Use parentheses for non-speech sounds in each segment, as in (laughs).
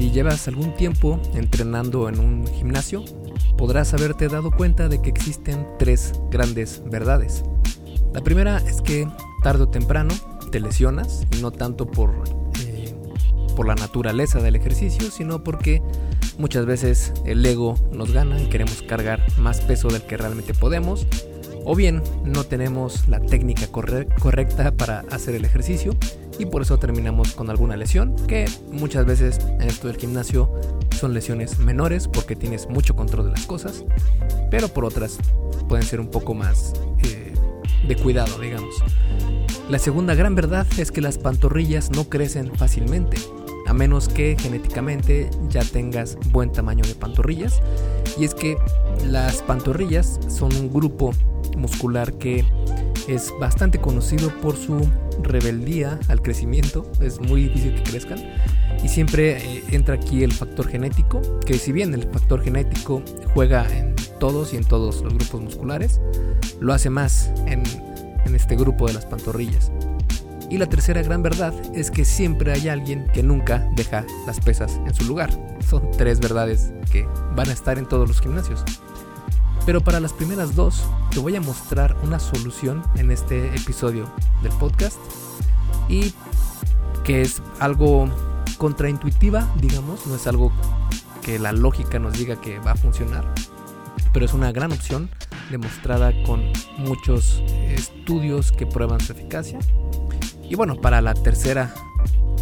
si llevas algún tiempo entrenando en un gimnasio, podrás haberte dado cuenta de que existen tres grandes verdades. La primera es que tarde o temprano te lesionas, no tanto por, eh, por la naturaleza del ejercicio, sino porque muchas veces el ego nos gana y queremos cargar más peso del que realmente podemos, o bien no tenemos la técnica correcta para hacer el ejercicio y por eso terminamos con alguna lesión, que muchas veces en esto del gimnasio son lesiones menores porque tienes mucho control de las cosas, pero por otras pueden ser un poco más eh, de cuidado, digamos. La segunda gran verdad es que las pantorrillas no crecen fácilmente, a menos que genéticamente ya tengas buen tamaño de pantorrillas. Y es que las pantorrillas son un grupo muscular que es bastante conocido por su rebeldía al crecimiento, es muy difícil que crezcan. Y siempre eh, entra aquí el factor genético, que si bien el factor genético juega en todos y en todos los grupos musculares, lo hace más en en este grupo de las pantorrillas. Y la tercera gran verdad es que siempre hay alguien que nunca deja las pesas en su lugar. Son tres verdades que van a estar en todos los gimnasios. Pero para las primeras dos te voy a mostrar una solución en este episodio del podcast y que es algo contraintuitiva, digamos, no es algo que la lógica nos diga que va a funcionar, pero es una gran opción demostrada con muchos estudios que prueban su eficacia. Y bueno, para la tercera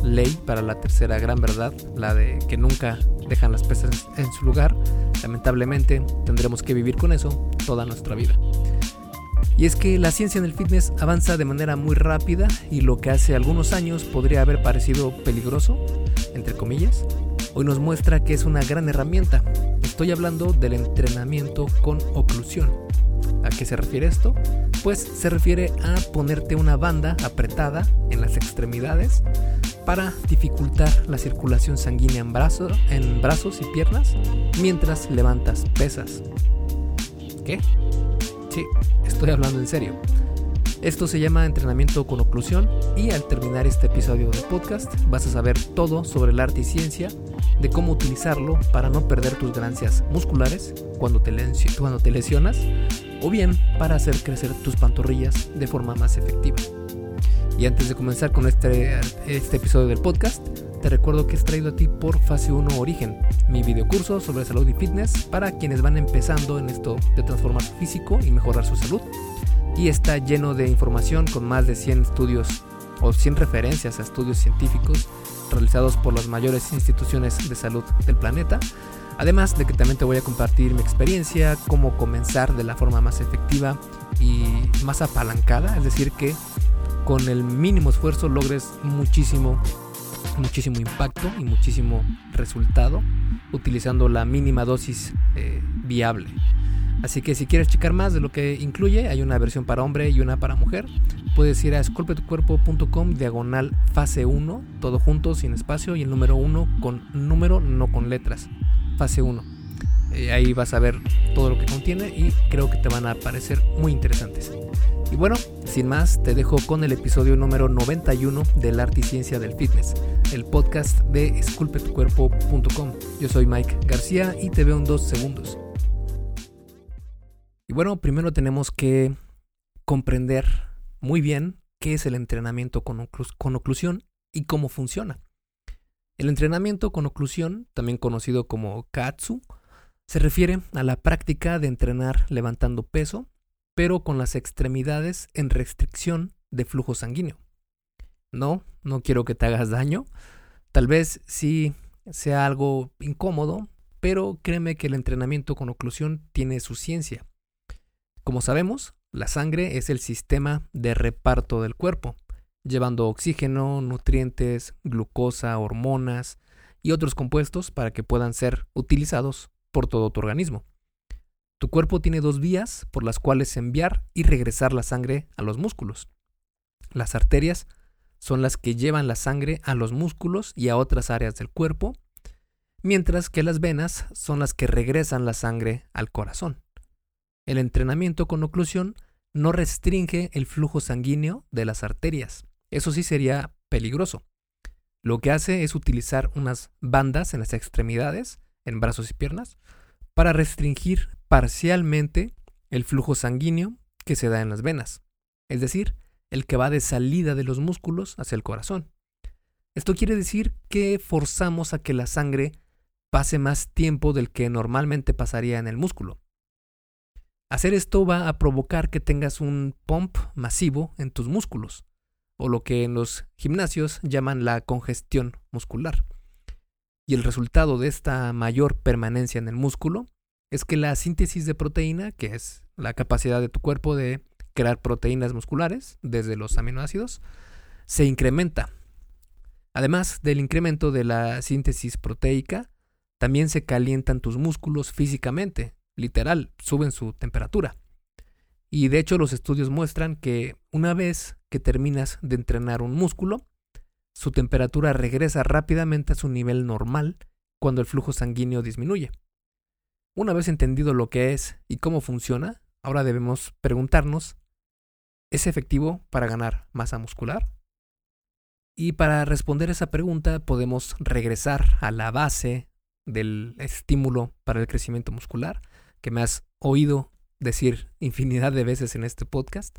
ley, para la tercera gran verdad, la de que nunca dejan las pesas en su lugar, lamentablemente tendremos que vivir con eso toda nuestra vida. Y es que la ciencia en el fitness avanza de manera muy rápida y lo que hace algunos años podría haber parecido peligroso, entre comillas, hoy nos muestra que es una gran herramienta. Estoy hablando del entrenamiento con oclusión. ¿A qué se refiere esto? Pues se refiere a ponerte una banda apretada en las extremidades para dificultar la circulación sanguínea en, en brazos y piernas mientras levantas pesas. ¿Qué? Sí, estoy hablando en serio. Esto se llama entrenamiento con oclusión y al terminar este episodio del podcast vas a saber todo sobre el arte y ciencia de cómo utilizarlo para no perder tus ganancias musculares cuando te, cuando te lesionas o bien para hacer crecer tus pantorrillas de forma más efectiva. Y antes de comenzar con este, este episodio del podcast, te recuerdo que es traído a ti por Fase 1 Origen, mi videocurso sobre salud y fitness para quienes van empezando en esto de transformar su físico y mejorar su salud. Y está lleno de información con más de 100 estudios o 100 referencias a estudios científicos realizados por las mayores instituciones de salud del planeta Además de que también te voy a compartir mi experiencia, cómo comenzar de la forma más efectiva y más apalancada, es decir, que con el mínimo esfuerzo logres muchísimo, muchísimo impacto y muchísimo resultado utilizando la mínima dosis eh, viable. Así que si quieres checar más de lo que incluye, hay una versión para hombre y una para mujer. Puedes ir a esculpetucuerpo.com diagonal fase 1, todo junto, sin espacio, y el número 1 con número, no con letras fase 1. Eh, ahí vas a ver todo lo que contiene y creo que te van a parecer muy interesantes. Y bueno, sin más, te dejo con el episodio número 91 del Arte y Ciencia del Fitness, el podcast de esculpetucuerpo.com. Yo soy Mike García y te veo en dos segundos. Y bueno, primero tenemos que comprender muy bien qué es el entrenamiento con, con oclusión y cómo funciona. El entrenamiento con oclusión, también conocido como Katsu, se refiere a la práctica de entrenar levantando peso, pero con las extremidades en restricción de flujo sanguíneo. No, no quiero que te hagas daño. Tal vez sí sea algo incómodo, pero créeme que el entrenamiento con oclusión tiene su ciencia. Como sabemos, la sangre es el sistema de reparto del cuerpo llevando oxígeno, nutrientes, glucosa, hormonas y otros compuestos para que puedan ser utilizados por todo tu organismo. Tu cuerpo tiene dos vías por las cuales enviar y regresar la sangre a los músculos. Las arterias son las que llevan la sangre a los músculos y a otras áreas del cuerpo, mientras que las venas son las que regresan la sangre al corazón. El entrenamiento con oclusión no restringe el flujo sanguíneo de las arterias, eso sí sería peligroso. Lo que hace es utilizar unas bandas en las extremidades, en brazos y piernas, para restringir parcialmente el flujo sanguíneo que se da en las venas, es decir, el que va de salida de los músculos hacia el corazón. Esto quiere decir que forzamos a que la sangre pase más tiempo del que normalmente pasaría en el músculo. Hacer esto va a provocar que tengas un pump masivo en tus músculos, o lo que en los gimnasios llaman la congestión muscular. Y el resultado de esta mayor permanencia en el músculo es que la síntesis de proteína, que es la capacidad de tu cuerpo de crear proteínas musculares desde los aminoácidos, se incrementa. Además del incremento de la síntesis proteica, también se calientan tus músculos físicamente, literal, suben su temperatura. Y de hecho los estudios muestran que una vez que terminas de entrenar un músculo, su temperatura regresa rápidamente a su nivel normal cuando el flujo sanguíneo disminuye. Una vez entendido lo que es y cómo funciona, ahora debemos preguntarnos, ¿es efectivo para ganar masa muscular? Y para responder esa pregunta podemos regresar a la base del estímulo para el crecimiento muscular, que me has oído decir infinidad de veces en este podcast,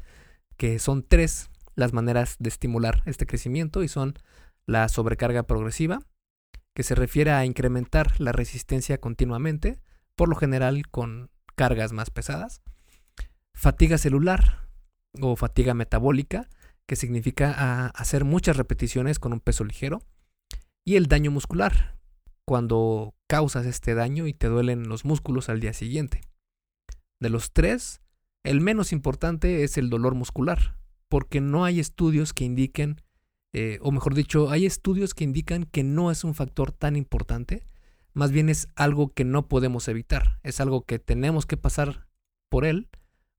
que son tres las maneras de estimular este crecimiento y son la sobrecarga progresiva, que se refiere a incrementar la resistencia continuamente, por lo general con cargas más pesadas, fatiga celular o fatiga metabólica, que significa hacer muchas repeticiones con un peso ligero, y el daño muscular, cuando causas este daño y te duelen los músculos al día siguiente. De los tres, el menos importante es el dolor muscular, porque no hay estudios que indiquen, eh, o mejor dicho, hay estudios que indican que no es un factor tan importante, más bien es algo que no podemos evitar, es algo que tenemos que pasar por él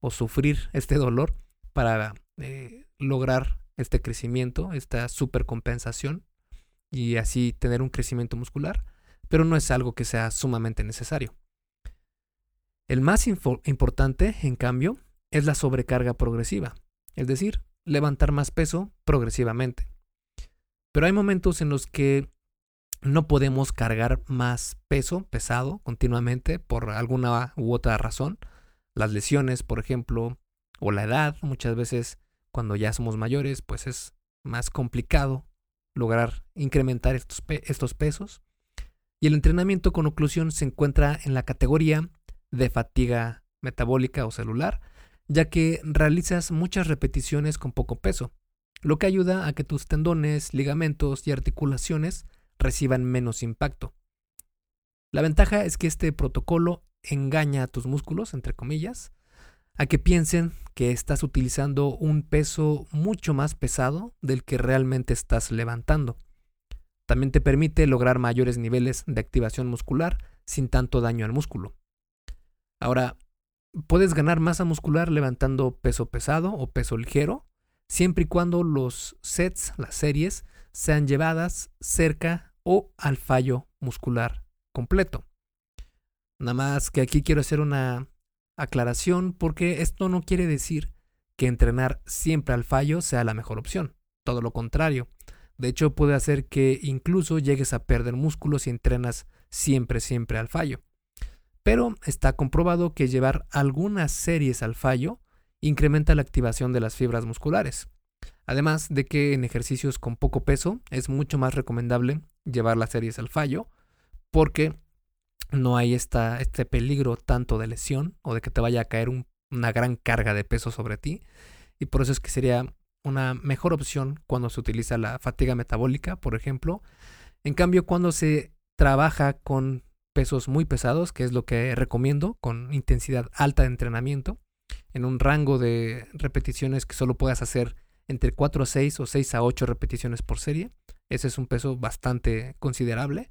o sufrir este dolor para eh, lograr este crecimiento, esta supercompensación y así tener un crecimiento muscular pero no es algo que sea sumamente necesario. El más importante, en cambio, es la sobrecarga progresiva, es decir, levantar más peso progresivamente. Pero hay momentos en los que no podemos cargar más peso pesado continuamente por alguna u otra razón. Las lesiones, por ejemplo, o la edad, muchas veces cuando ya somos mayores, pues es más complicado lograr incrementar estos, estos pesos. Y el entrenamiento con oclusión se encuentra en la categoría de fatiga metabólica o celular, ya que realizas muchas repeticiones con poco peso, lo que ayuda a que tus tendones, ligamentos y articulaciones reciban menos impacto. La ventaja es que este protocolo engaña a tus músculos, entre comillas, a que piensen que estás utilizando un peso mucho más pesado del que realmente estás levantando. También te permite lograr mayores niveles de activación muscular sin tanto daño al músculo. Ahora, puedes ganar masa muscular levantando peso pesado o peso ligero, siempre y cuando los sets, las series, sean llevadas cerca o al fallo muscular completo. Nada más que aquí quiero hacer una aclaración porque esto no quiere decir que entrenar siempre al fallo sea la mejor opción. Todo lo contrario. De hecho, puede hacer que incluso llegues a perder músculos si entrenas siempre, siempre al fallo. Pero está comprobado que llevar algunas series al fallo incrementa la activación de las fibras musculares. Además de que en ejercicios con poco peso es mucho más recomendable llevar las series al fallo porque no hay esta, este peligro tanto de lesión o de que te vaya a caer una gran carga de peso sobre ti. Y por eso es que sería una mejor opción cuando se utiliza la fatiga metabólica, por ejemplo. En cambio, cuando se trabaja con pesos muy pesados, que es lo que recomiendo, con intensidad alta de entrenamiento, en un rango de repeticiones que solo puedas hacer entre 4 a 6 o 6 a 8 repeticiones por serie. Ese es un peso bastante considerable.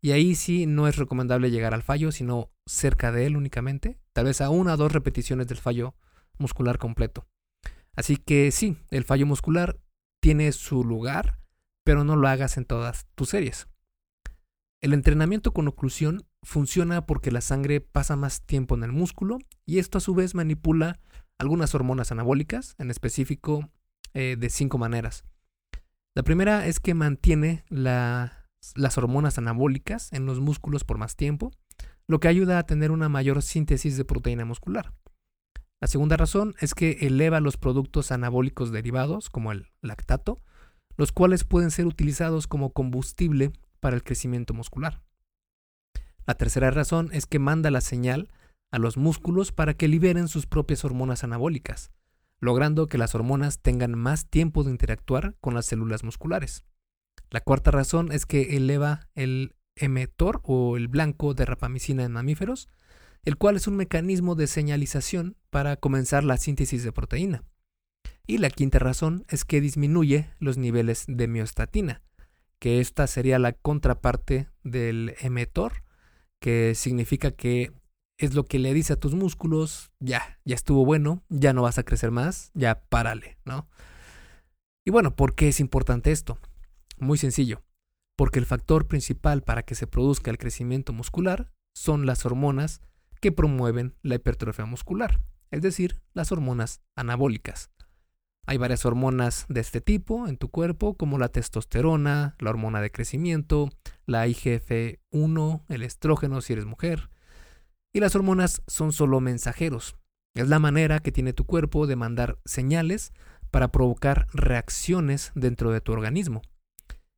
Y ahí sí no es recomendable llegar al fallo, sino cerca de él únicamente, tal vez a una o dos repeticiones del fallo muscular completo. Así que sí, el fallo muscular tiene su lugar, pero no lo hagas en todas tus series. El entrenamiento con oclusión funciona porque la sangre pasa más tiempo en el músculo y esto a su vez manipula algunas hormonas anabólicas, en específico eh, de cinco maneras. La primera es que mantiene las hormonas anabólicas en los músculos por más tiempo, lo que ayuda a tener una mayor síntesis de proteína muscular. La segunda razón es que eleva los productos anabólicos derivados, como el lactato, los cuales pueden ser utilizados como combustible para el crecimiento muscular. La tercera razón es que manda la señal a los músculos para que liberen sus propias hormonas anabólicas, logrando que las hormonas tengan más tiempo de interactuar con las células musculares. La cuarta razón es que eleva el emetor o el blanco de rapamicina en mamíferos, el cual es un mecanismo de señalización para comenzar la síntesis de proteína. Y la quinta razón es que disminuye los niveles de miostatina, que esta sería la contraparte del emetor, que significa que es lo que le dice a tus músculos, ya, ya estuvo bueno, ya no vas a crecer más, ya párale, ¿no? Y bueno, ¿por qué es importante esto? Muy sencillo, porque el factor principal para que se produzca el crecimiento muscular son las hormonas que promueven la hipertrofia muscular, es decir, las hormonas anabólicas. Hay varias hormonas de este tipo en tu cuerpo, como la testosterona, la hormona de crecimiento, la IGF-1, el estrógeno si eres mujer. Y las hormonas son solo mensajeros. Es la manera que tiene tu cuerpo de mandar señales para provocar reacciones dentro de tu organismo.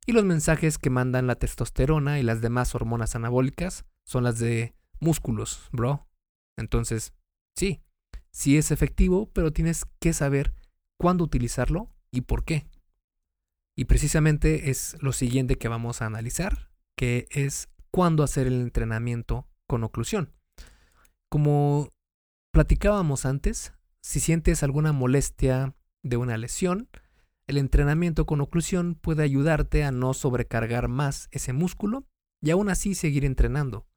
Y los mensajes que mandan la testosterona y las demás hormonas anabólicas son las de músculos, bro. Entonces, sí, sí es efectivo, pero tienes que saber cuándo utilizarlo y por qué. Y precisamente es lo siguiente que vamos a analizar, que es cuándo hacer el entrenamiento con oclusión. Como platicábamos antes, si sientes alguna molestia de una lesión, el entrenamiento con oclusión puede ayudarte a no sobrecargar más ese músculo y aún así seguir entrenando.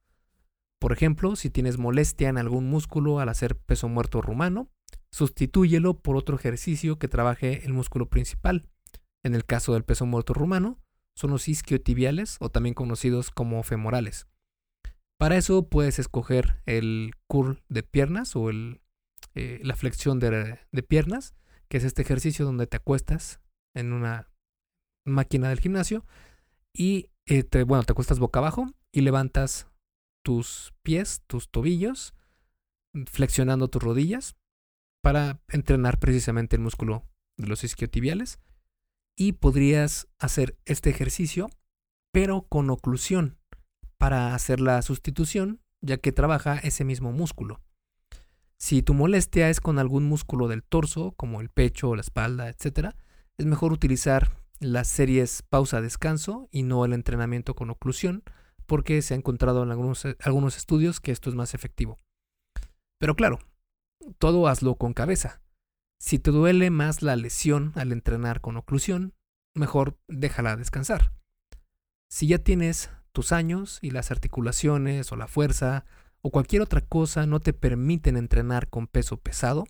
Por ejemplo, si tienes molestia en algún músculo al hacer peso muerto rumano, sustitúyelo por otro ejercicio que trabaje el músculo principal. En el caso del peso muerto rumano, son los isquiotibiales o también conocidos como femorales. Para eso puedes escoger el curl de piernas o el, eh, la flexión de, piernas, que es este ejercicio donde te acuestas en una máquina del gimnasio y eh, te, bueno, te acuestas boca abajo y levantas tus pies, tus tobillos, flexionando tus rodillas para entrenar precisamente el músculo de los isquiotibiales. Y podrías hacer este ejercicio, pero con oclusión, para hacer la sustitución, ya que trabaja ese mismo músculo. Si tu molestia es con algún músculo del torso, como el pecho, la espalda, etc., es mejor utilizar las series pausa-descanso y no el entrenamiento con oclusión, porque se ha encontrado en algunos, algunos estudios que esto es más efectivo. Pero claro, todo hazlo con cabeza. Si te duele más la lesión al entrenar con oclusión, mejor déjala descansar. Si ya tienes tus años y las articulaciones o la fuerza o cualquier otra cosa no te permiten entrenar con peso pesado,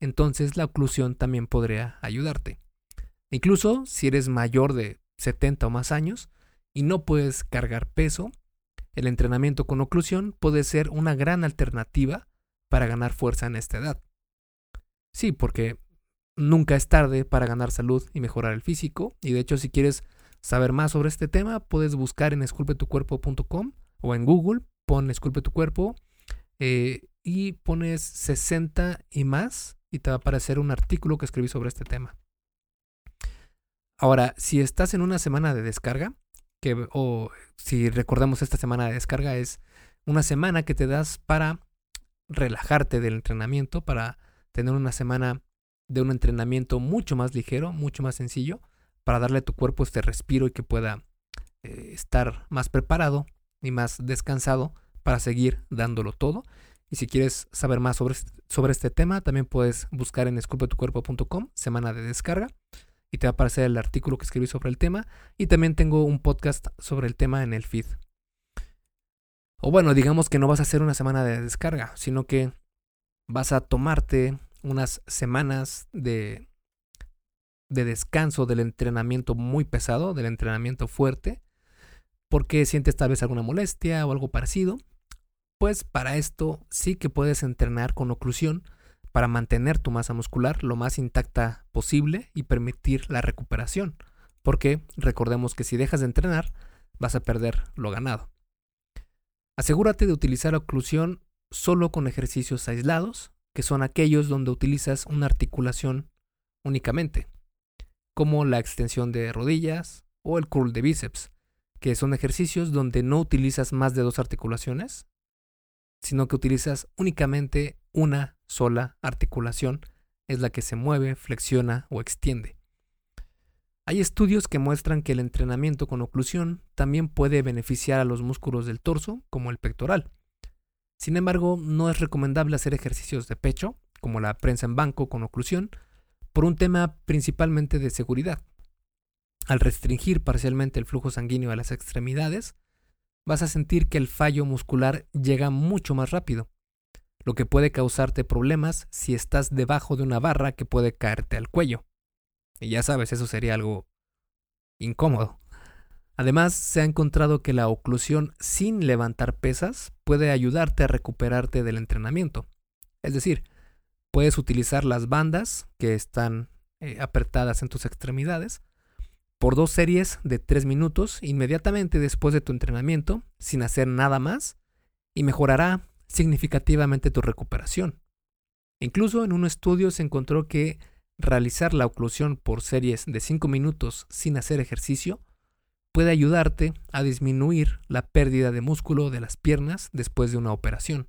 entonces la oclusión también podría ayudarte. Incluso si eres mayor de 70 o más años y no puedes cargar peso, el entrenamiento con oclusión puede ser una gran alternativa para ganar fuerza en esta edad. Sí, porque nunca es tarde para ganar salud y mejorar el físico. Y de hecho, si quieres saber más sobre este tema, puedes buscar en esculpetucuerpo.com o en Google, pon esculpe tu cuerpo eh, y pones 60 y más y te va a aparecer un artículo que escribí sobre este tema. Ahora, si estás en una semana de descarga, que, o si recordamos esta semana de descarga, es una semana que te das para relajarte del entrenamiento, para tener una semana de un entrenamiento mucho más ligero, mucho más sencillo, para darle a tu cuerpo este respiro y que pueda eh, estar más preparado y más descansado para seguir dándolo todo. Y si quieres saber más sobre, sobre este tema, también puedes buscar en esculpetucuerpo.com, semana de descarga, y te va a aparecer el artículo que escribí sobre el tema. Y también tengo un podcast sobre el tema en el feed. O bueno, digamos que no vas a hacer una semana de descarga, sino que vas a tomarte unas semanas de, de descanso del entrenamiento muy pesado, del entrenamiento fuerte, porque sientes tal vez alguna molestia o algo parecido. Pues para esto sí que puedes entrenar con oclusión para mantener tu masa muscular lo más intacta posible y permitir la recuperación. porque recordemos que si dejas de entrenar, vas a perder lo ganado. Asegúrate de utilizar oclusión solo con ejercicios aislados, que son aquellos donde utilizas una articulación únicamente, como la extensión de rodillas o el curl de bíceps, que son ejercicios donde no utilizas más de dos articulaciones, sino que utilizas únicamente una sola articulación, es la que se mueve, flexiona o extiende. Hay estudios que muestran que el entrenamiento con oclusión también puede beneficiar a los músculos del torso, como el pectoral. Sin embargo, no es recomendable hacer ejercicios de pecho, como la prensa en banco con oclusión, por un tema principalmente de seguridad. Al restringir parcialmente el flujo sanguíneo a las extremidades, vas a sentir que el fallo muscular llega mucho más rápido, lo que puede causarte problemas si estás debajo de una barra que puede caerte al cuello. Y ya sabes, eso sería algo incómodo. Además, se ha encontrado que la oclusión sin levantar pesas puede ayudarte a recuperarte del entrenamiento. Es decir, puedes utilizar las bandas que están eh, apretadas en tus extremidades por dos series de tres minutos inmediatamente después de tu entrenamiento sin hacer nada más y mejorará significativamente tu recuperación. Incluso en un estudio se encontró que realizar la oclusión por series de 5 minutos sin hacer ejercicio puede ayudarte a disminuir la pérdida de músculo de las piernas después de una operación.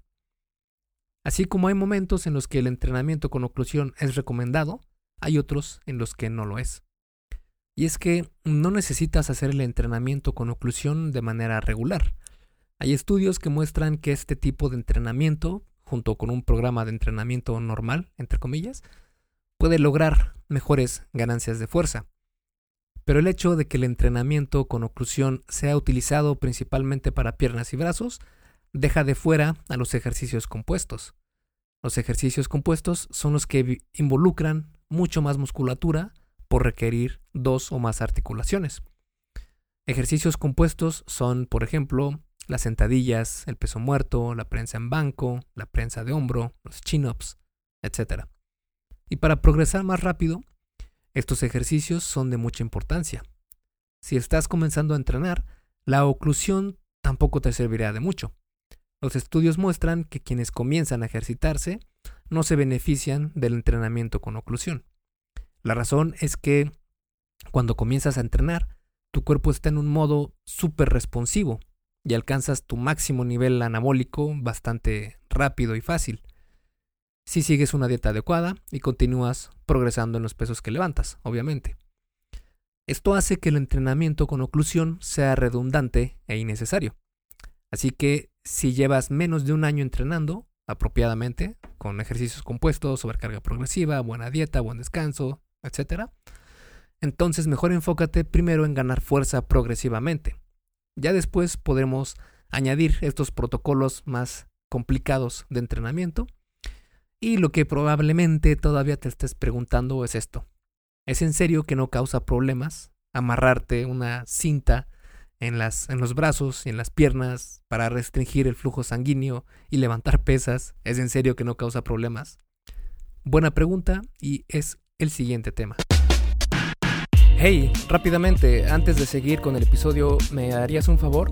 Así como hay momentos en los que el entrenamiento con oclusión es recomendado, hay otros en los que no lo es. Y es que no necesitas hacer el entrenamiento con oclusión de manera regular. Hay estudios que muestran que este tipo de entrenamiento, junto con un programa de entrenamiento normal, entre comillas, puede lograr mejores ganancias de fuerza. Pero el hecho de que el entrenamiento con oclusión sea utilizado principalmente para piernas y brazos deja de fuera a los ejercicios compuestos. Los ejercicios compuestos son los que involucran mucho más musculatura por requerir dos o más articulaciones. Ejercicios compuestos son, por ejemplo, las sentadillas, el peso muerto, la prensa en banco, la prensa de hombro, los chin-ups, etc. Y para progresar más rápido, estos ejercicios son de mucha importancia. Si estás comenzando a entrenar, la oclusión tampoco te servirá de mucho. Los estudios muestran que quienes comienzan a ejercitarse no se benefician del entrenamiento con oclusión. La razón es que cuando comienzas a entrenar, tu cuerpo está en un modo súper responsivo y alcanzas tu máximo nivel anabólico bastante rápido y fácil si sigues una dieta adecuada y continúas progresando en los pesos que levantas, obviamente. Esto hace que el entrenamiento con oclusión sea redundante e innecesario. Así que si llevas menos de un año entrenando apropiadamente, con ejercicios compuestos, sobrecarga progresiva, buena dieta, buen descanso, etc., entonces mejor enfócate primero en ganar fuerza progresivamente. Ya después podremos añadir estos protocolos más complicados de entrenamiento y lo que probablemente todavía te estés preguntando es esto. ¿Es en serio que no causa problemas amarrarte una cinta en, las, en los brazos y en las piernas para restringir el flujo sanguíneo y levantar pesas? ¿Es en serio que no causa problemas? Buena pregunta y es el siguiente tema. Hey, rápidamente, antes de seguir con el episodio, ¿me harías un favor?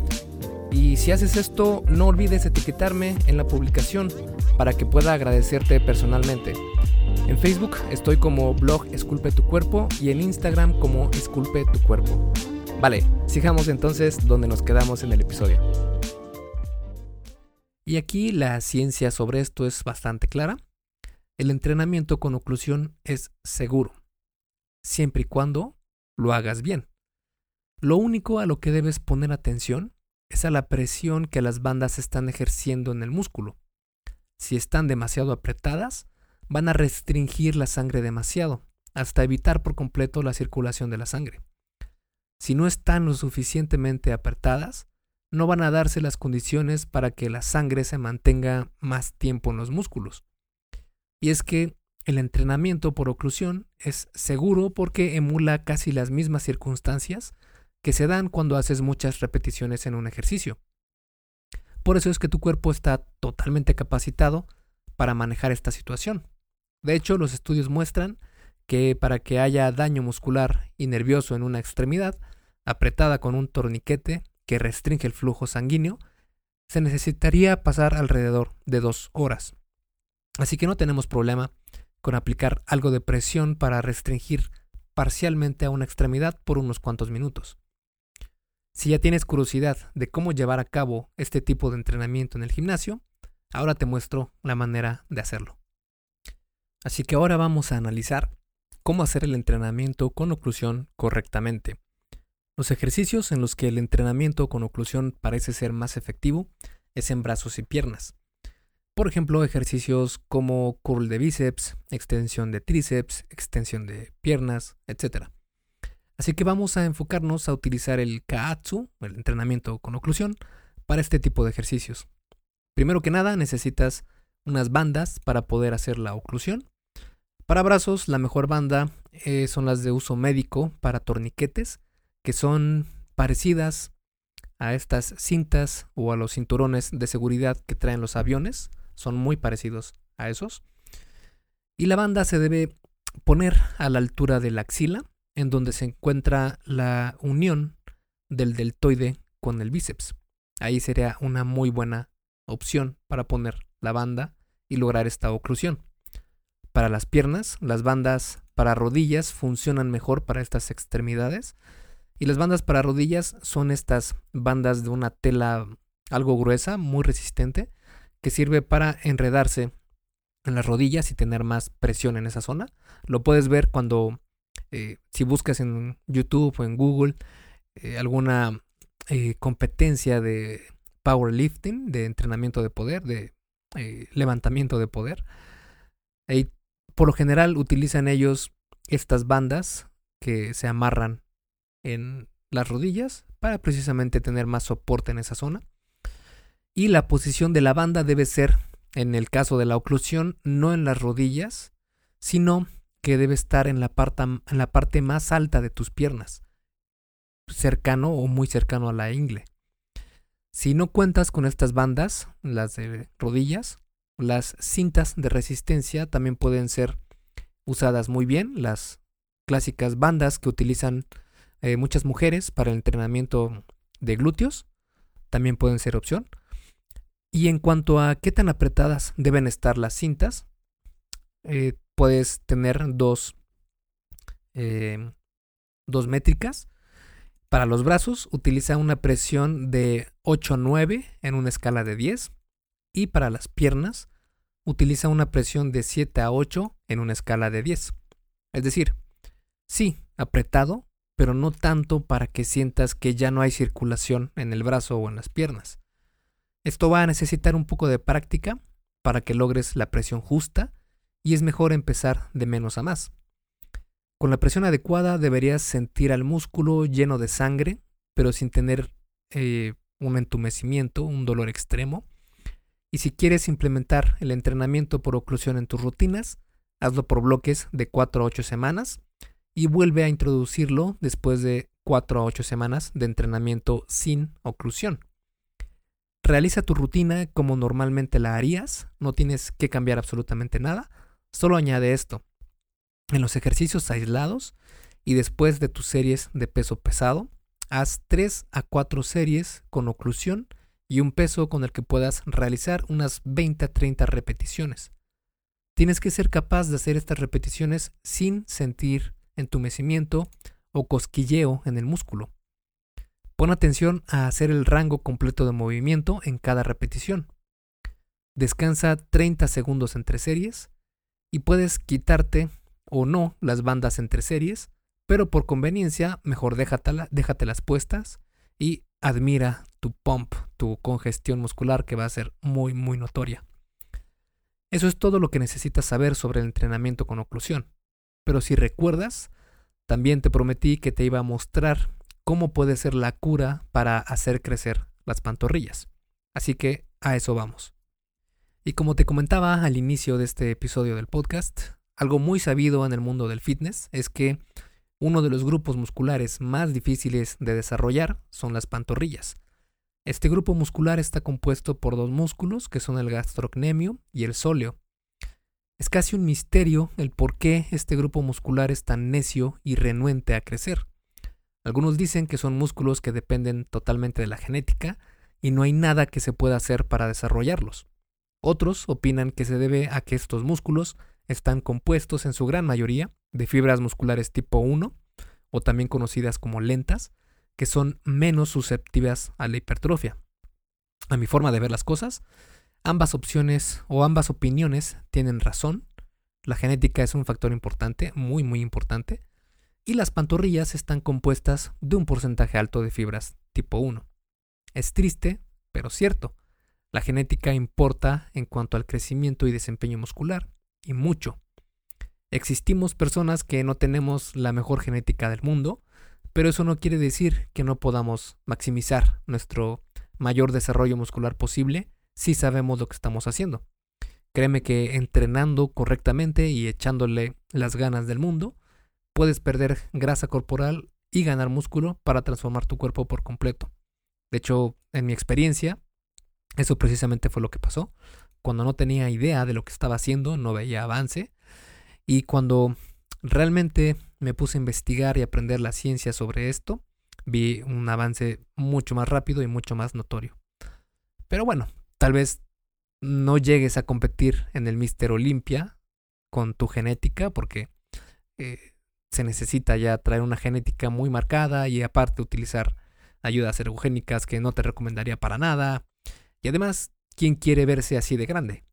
Y si haces esto, no olvides etiquetarme en la publicación para que pueda agradecerte personalmente. En Facebook estoy como blog Esculpe tu cuerpo y en Instagram como Esculpe tu cuerpo. Vale, sigamos entonces donde nos quedamos en el episodio. Y aquí la ciencia sobre esto es bastante clara. El entrenamiento con oclusión es seguro, siempre y cuando lo hagas bien. Lo único a lo que debes poner atención es a la presión que las bandas están ejerciendo en el músculo. Si están demasiado apretadas, van a restringir la sangre demasiado, hasta evitar por completo la circulación de la sangre. si no están lo suficientemente apretadas, no van a darse las condiciones para que la sangre se mantenga más tiempo en los músculos. Y es que el entrenamiento por oclusión es seguro porque emula casi las mismas circunstancias que se dan cuando haces muchas repeticiones en un ejercicio. Por eso es que tu cuerpo está totalmente capacitado para manejar esta situación. De hecho, los estudios muestran que para que haya daño muscular y nervioso en una extremidad, apretada con un torniquete que restringe el flujo sanguíneo, se necesitaría pasar alrededor de dos horas. Así que no tenemos problema con aplicar algo de presión para restringir parcialmente a una extremidad por unos cuantos minutos. Si ya tienes curiosidad de cómo llevar a cabo este tipo de entrenamiento en el gimnasio, ahora te muestro la manera de hacerlo. Así que ahora vamos a analizar cómo hacer el entrenamiento con oclusión correctamente. Los ejercicios en los que el entrenamiento con oclusión parece ser más efectivo es en brazos y piernas. Por ejemplo, ejercicios como curl de bíceps, extensión de tríceps, extensión de piernas, etc. Así que vamos a enfocarnos a utilizar el Kaatsu, el entrenamiento con oclusión, para este tipo de ejercicios. Primero que nada necesitas unas bandas para poder hacer la oclusión. Para brazos, la mejor banda eh, son las de uso médico para torniquetes, que son parecidas a estas cintas o a los cinturones de seguridad que traen los aviones. Son muy parecidos a esos. Y la banda se debe poner a la altura de la axila en donde se encuentra la unión del deltoide con el bíceps. Ahí sería una muy buena opción para poner la banda y lograr esta oclusión. Para las piernas, las bandas para rodillas funcionan mejor para estas extremidades. Y las bandas para rodillas son estas bandas de una tela algo gruesa, muy resistente, que sirve para enredarse en las rodillas y tener más presión en esa zona. Lo puedes ver cuando eh, si buscas en YouTube o en Google eh, alguna eh, competencia de powerlifting, de entrenamiento de poder, de levantamiento de poder, por lo general utilizan ellos estas bandas que se amarran en las rodillas para precisamente tener más soporte en esa zona. Y la posición de la banda debe ser, en el caso de la oclusión, no en las rodillas, sino que debe estar en la, parte, en la parte más alta de tus piernas, cercano o muy cercano a la ingle. Si no cuentas con estas bandas, las de rodillas, las cintas de resistencia también pueden ser usadas muy bien, las clásicas bandas que utilizan eh, muchas mujeres para el entrenamiento de glúteos, también pueden ser opción. Y en cuanto a qué tan apretadas deben estar las cintas, eh, puedes tener dos, eh, dos métricas. Para los brazos utiliza una presión de 8 a 9 en una escala de 10 y para las piernas utiliza una presión de 7 a 8 en una escala de 10. Es decir, sí, apretado, pero no tanto para que sientas que ya no hay circulación en el brazo o en las piernas. Esto va a necesitar un poco de práctica para que logres la presión justa y es mejor empezar de menos a más. Con la presión adecuada deberías sentir al músculo lleno de sangre, pero sin tener eh, un entumecimiento, un dolor extremo. Y si quieres implementar el entrenamiento por oclusión en tus rutinas, hazlo por bloques de 4 a 8 semanas y vuelve a introducirlo después de 4 a 8 semanas de entrenamiento sin oclusión. Realiza tu rutina como normalmente la harías, no tienes que cambiar absolutamente nada, Solo añade esto. En los ejercicios aislados y después de tus series de peso pesado, haz 3 a 4 series con oclusión y un peso con el que puedas realizar unas 20 a 30 repeticiones. Tienes que ser capaz de hacer estas repeticiones sin sentir entumecimiento o cosquilleo en el músculo. Pon atención a hacer el rango completo de movimiento en cada repetición. Descansa 30 segundos entre series y puedes quitarte o no las bandas entre series, pero por conveniencia mejor déjatelas puestas y admira tu pump, tu congestión muscular que va a ser muy muy notoria. Eso es todo lo que necesitas saber sobre el entrenamiento con oclusión. Pero si recuerdas, también te prometí que te iba a mostrar cómo puede ser la cura para hacer crecer las pantorrillas. Así que a eso vamos. Y como te comentaba al inicio de este episodio del podcast, algo muy sabido en el mundo del fitness es que uno de los grupos musculares más difíciles de desarrollar son las pantorrillas. Este grupo muscular está compuesto por dos músculos que son el gastrocnemio y el sóleo. Es casi un misterio el por qué este grupo muscular es tan necio y renuente a crecer. Algunos dicen que son músculos que dependen totalmente de la genética y no hay nada que se pueda hacer para desarrollarlos. Otros opinan que se debe a que estos músculos están compuestos en su gran mayoría de fibras musculares tipo 1, o también conocidas como lentas, que son menos susceptibles a la hipertrofia. A mi forma de ver las cosas, Ambas opciones o ambas opiniones tienen razón. La genética es un factor importante, muy muy importante, y las pantorrillas están compuestas de un porcentaje alto de fibras tipo 1. Es triste, pero cierto. La genética importa en cuanto al crecimiento y desempeño muscular, y mucho. Existimos personas que no tenemos la mejor genética del mundo, pero eso no quiere decir que no podamos maximizar nuestro mayor desarrollo muscular posible si sabemos lo que estamos haciendo. Créeme que entrenando correctamente y echándole las ganas del mundo, puedes perder grasa corporal y ganar músculo para transformar tu cuerpo por completo. De hecho, en mi experiencia, eso precisamente fue lo que pasó. Cuando no tenía idea de lo que estaba haciendo, no veía avance. Y cuando realmente me puse a investigar y aprender la ciencia sobre esto, vi un avance mucho más rápido y mucho más notorio. Pero bueno, Tal vez no llegues a competir en el Mister Olimpia con tu genética porque eh, se necesita ya traer una genética muy marcada y aparte utilizar ayudas ergogénicas que no te recomendaría para nada. Y además, ¿quién quiere verse así de grande?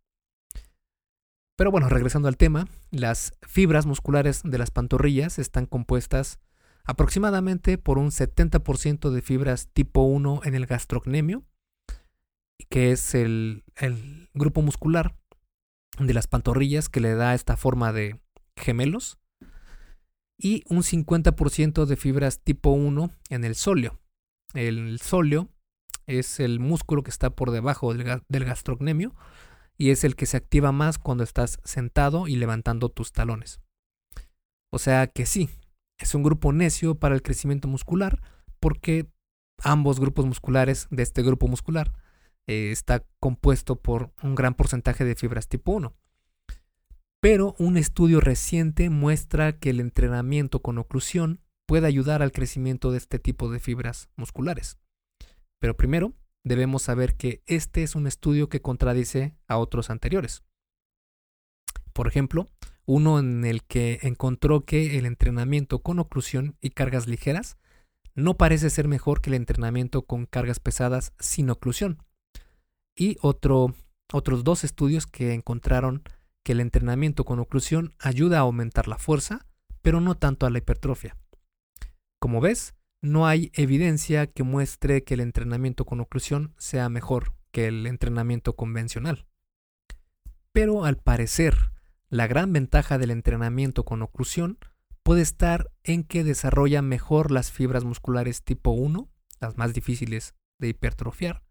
Pero bueno, regresando al tema, las fibras musculares de las pantorrillas están compuestas aproximadamente por un 70% de fibras tipo 1 en el gastrocnemio que es el, grupo muscular de las pantorrillas que le da esta forma de gemelos y un 50% de fibras tipo 1 en el sóleo. El sóleo es el músculo que está por debajo del, gastrocnemio y es el que se activa más cuando estás sentado y levantando tus talones. O sea que sí, es un grupo necio para el crecimiento muscular porque ambos grupos musculares de este grupo muscular eh, está compuesto por un gran porcentaje de fibras tipo 1. Pero un estudio reciente muestra que el entrenamiento con oclusión puede ayudar al crecimiento de este tipo de fibras musculares. Pero primero, debemos saber que este es un estudio que contradice a otros anteriores. Por ejemplo, uno en el que encontró que el entrenamiento con oclusión y cargas ligeras no parece ser mejor que el entrenamiento con cargas pesadas sin oclusión y otro, otros dos estudios que encontraron que el entrenamiento con oclusión ayuda a aumentar la fuerza, pero no tanto a la hipertrofia. Como ves, no hay evidencia que muestre que el entrenamiento con oclusión sea mejor que el entrenamiento convencional. Pero al parecer, la gran ventaja del entrenamiento con oclusión puede estar en que desarrolla mejor las fibras musculares tipo 1, las más difíciles de hipertrofiar,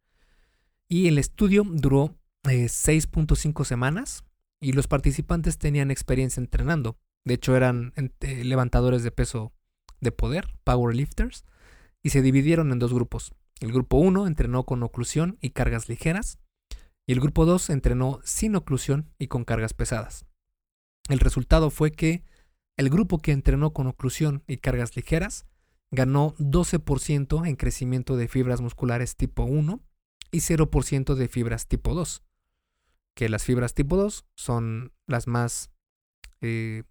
y el estudio duró 6.5 eh, semanas y los participantes tenían experiencia entrenando. De hecho, eran eh, levantadores de peso de poder, powerlifters, y se dividieron en dos grupos. El grupo 1 entrenó con oclusión y cargas ligeras, y el grupo 2 entrenó sin oclusión y con cargas pesadas. El resultado fue que el grupo que entrenó con oclusión y cargas ligeras ganó 12% en crecimiento de fibras musculares tipo 1 y 0% de fibras tipo 2. Que las fibras tipo 2 son las más eh,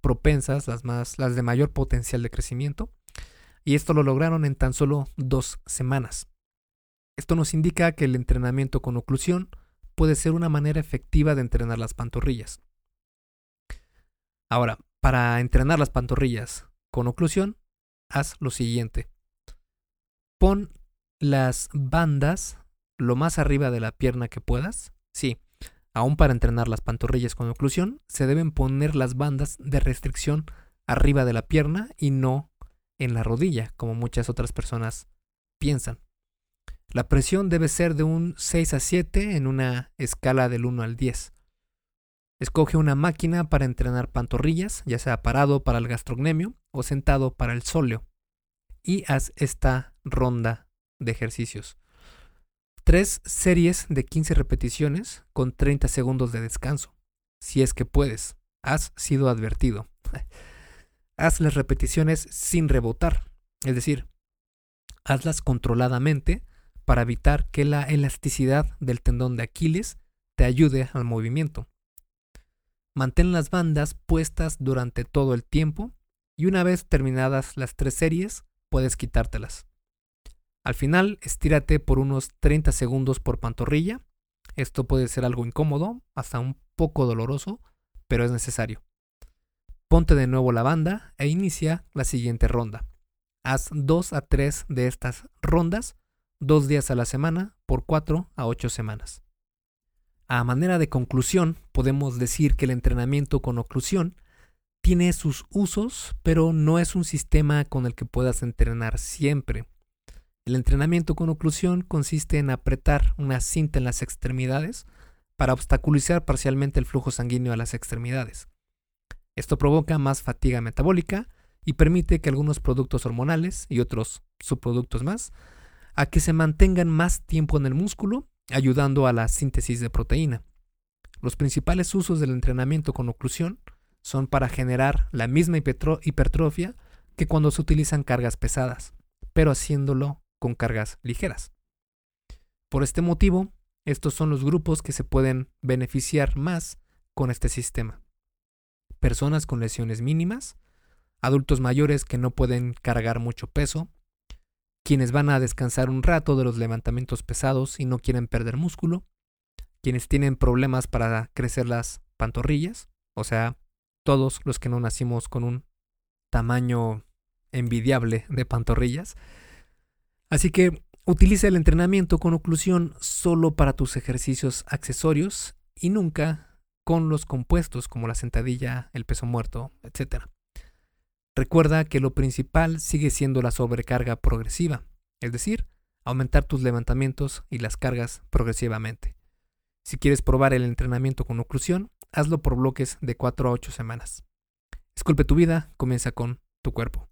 propensas, las, más, las de mayor potencial de crecimiento. Y esto lo lograron en tan solo dos semanas. Esto nos indica que el entrenamiento con oclusión puede ser una manera efectiva de entrenar las pantorrillas. Ahora, para entrenar las pantorrillas con oclusión, haz lo siguiente. Pon las bandas lo más arriba de la pierna que puedas. Sí, aún para entrenar las pantorrillas con oclusión, se deben poner las bandas de restricción arriba de la pierna y no en la rodilla, como muchas otras personas piensan. La presión debe ser de un 6 a 7 en una escala del 1 al 10. Escoge una máquina para entrenar pantorrillas, ya sea parado para el gastrocnemio o sentado para el sóleo, y haz esta ronda de ejercicios. Tres series de 15 repeticiones con 30 segundos de descanso. Si es que puedes, has sido advertido. (laughs) Haz las repeticiones sin rebotar, es decir, hazlas controladamente para evitar que la elasticidad del tendón de Aquiles te ayude al movimiento. Mantén las bandas puestas durante todo el tiempo y una vez terminadas las tres series, puedes quitártelas. Al final, estírate por unos 30 segundos por pantorrilla. Esto puede ser algo incómodo, hasta un poco doloroso, pero es necesario. Ponte de nuevo la banda e inicia la siguiente ronda. Haz 2 a 3 de estas rondas, dos días a la semana, por 4 a 8 semanas. A manera de conclusión, podemos decir que el entrenamiento con oclusión tiene sus usos, pero no es un sistema con el que puedas entrenar siempre. El entrenamiento con oclusión consiste en apretar una cinta en las extremidades para obstaculizar parcialmente el flujo sanguíneo a las extremidades. Esto provoca más fatiga metabólica y permite que algunos productos hormonales y otros subproductos más a que se mantengan más tiempo en el músculo, ayudando a la síntesis de proteína. Los principales usos del entrenamiento con oclusión son para generar la misma hipertrofia que cuando se utilizan cargas pesadas, pero haciéndolo con cargas ligeras. Por este motivo, estos son los grupos que se pueden beneficiar más con este sistema. Personas con lesiones mínimas, adultos mayores que no pueden cargar mucho peso, quienes van a descansar un rato de los levantamientos pesados y no quieren perder músculo, quienes tienen problemas para crecer las pantorrillas, o sea, todos los que no nacimos con un tamaño envidiable de pantorrillas, Así que utiliza el entrenamiento con oclusión solo para tus ejercicios accesorios y nunca con los compuestos como la sentadilla, el peso muerto, etc. Recuerda que lo principal sigue siendo la sobrecarga progresiva, es decir, aumentar tus levantamientos y las cargas progresivamente. Si quieres probar el entrenamiento con oclusión, hazlo por bloques de 4 a 8 semanas. Esculpe tu vida, comienza con tu cuerpo.